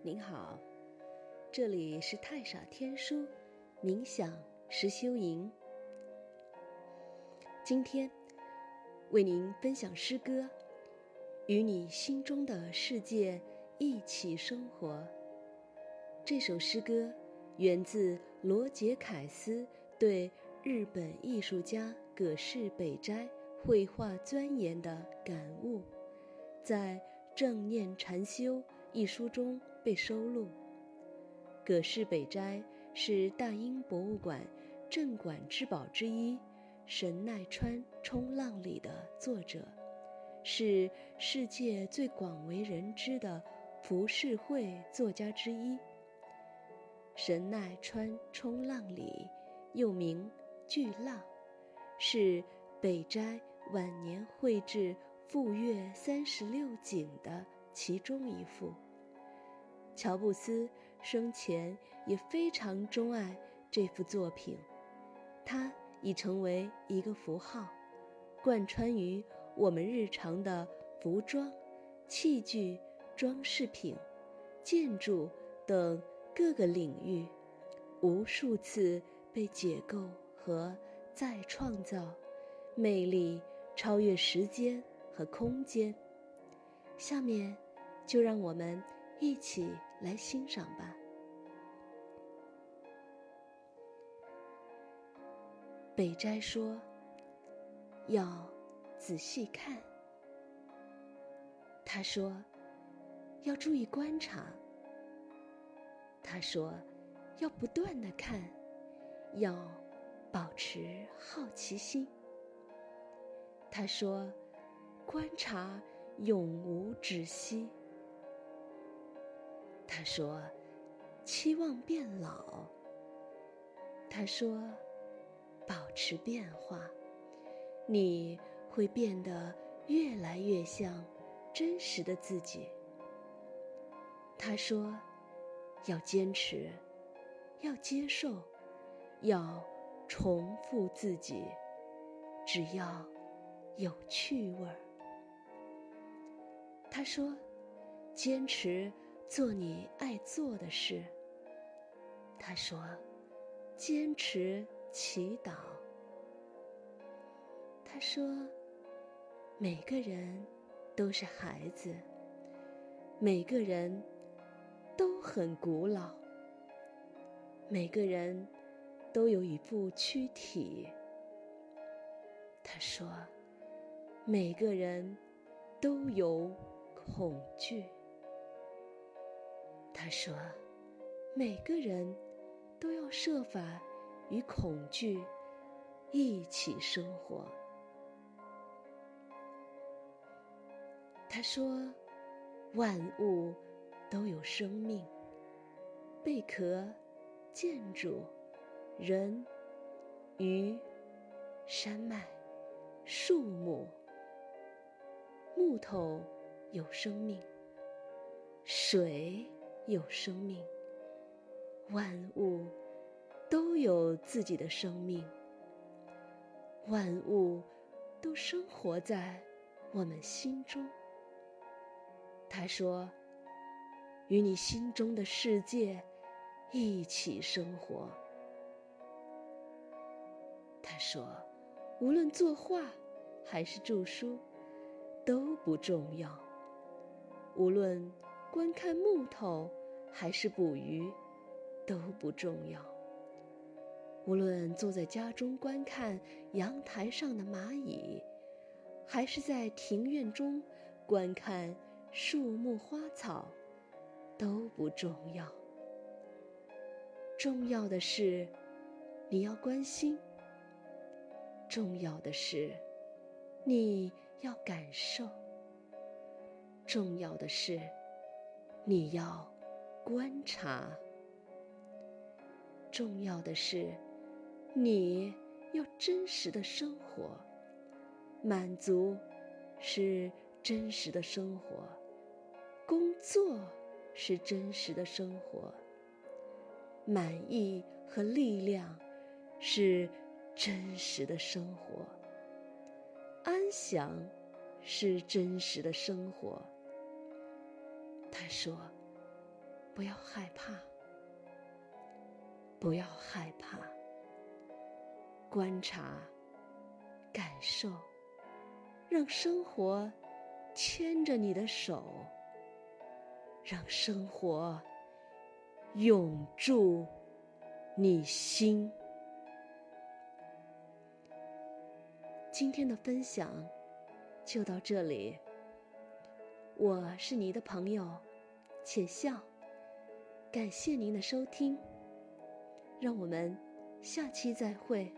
您好，这里是太傻天书冥想实修营。今天为您分享诗歌《与你心中的世界一起生活》。这首诗歌源自罗杰·凯斯对日本艺术家葛饰北斋绘画钻研的感悟，在《正念禅修》一书中。被收录。葛饰北斋是大英博物馆镇馆之宝之一，神奈川冲浪里的作者，是世界最广为人知的浮世绘作家之一。神奈川冲浪里，又名巨浪，是北斋晚年绘制《富岳三十六景》的其中一幅。乔布斯生前也非常钟爱这幅作品，它已成为一个符号，贯穿于我们日常的服装、器具、装饰品、建筑等各个领域，无数次被解构和再创造，魅力超越时间和空间。下面，就让我们。一起来欣赏吧。北斋说：“要仔细看。”他说：“要注意观察。”他说：“要不断的看，要保持好奇心。”他说：“观察永无止息。”他说：“期望变老。”他说：“保持变化，你会变得越来越像真实的自己。”他说：“要坚持，要接受，要重复自己，只要有趣味儿。”他说：“坚持。”做你爱做的事。他说：“坚持祈祷。”他说：“每个人都是孩子，每个人都很古老，每个人都有一副躯体。”他说：“每个人都有恐惧。”他说：“每个人都要设法与恐惧一起生活。”他说：“万物都有生命，贝壳、建筑、人、鱼、山脉、树木、木头有生命，水。”有生命，万物都有自己的生命，万物都生活在我们心中。他说：“与你心中的世界一起生活。”他说：“无论作画还是著书，都不重要。无论观看木头。”还是捕鱼，都不重要。无论坐在家中观看阳台上的蚂蚁，还是在庭院中观看树木花草，都不重要。重要的是，你要关心；重要的是，你要感受；重要的是，你要。观察，重要的是，你要真实的生活，满足是真实的生活，工作是真实的生活，满意和力量是真实的生活，安详是真实的生活。他说。不要害怕，不要害怕，观察，感受，让生活牵着你的手，让生活永驻你心。今天的分享就到这里，我是你的朋友且笑。感谢您的收听，让我们下期再会。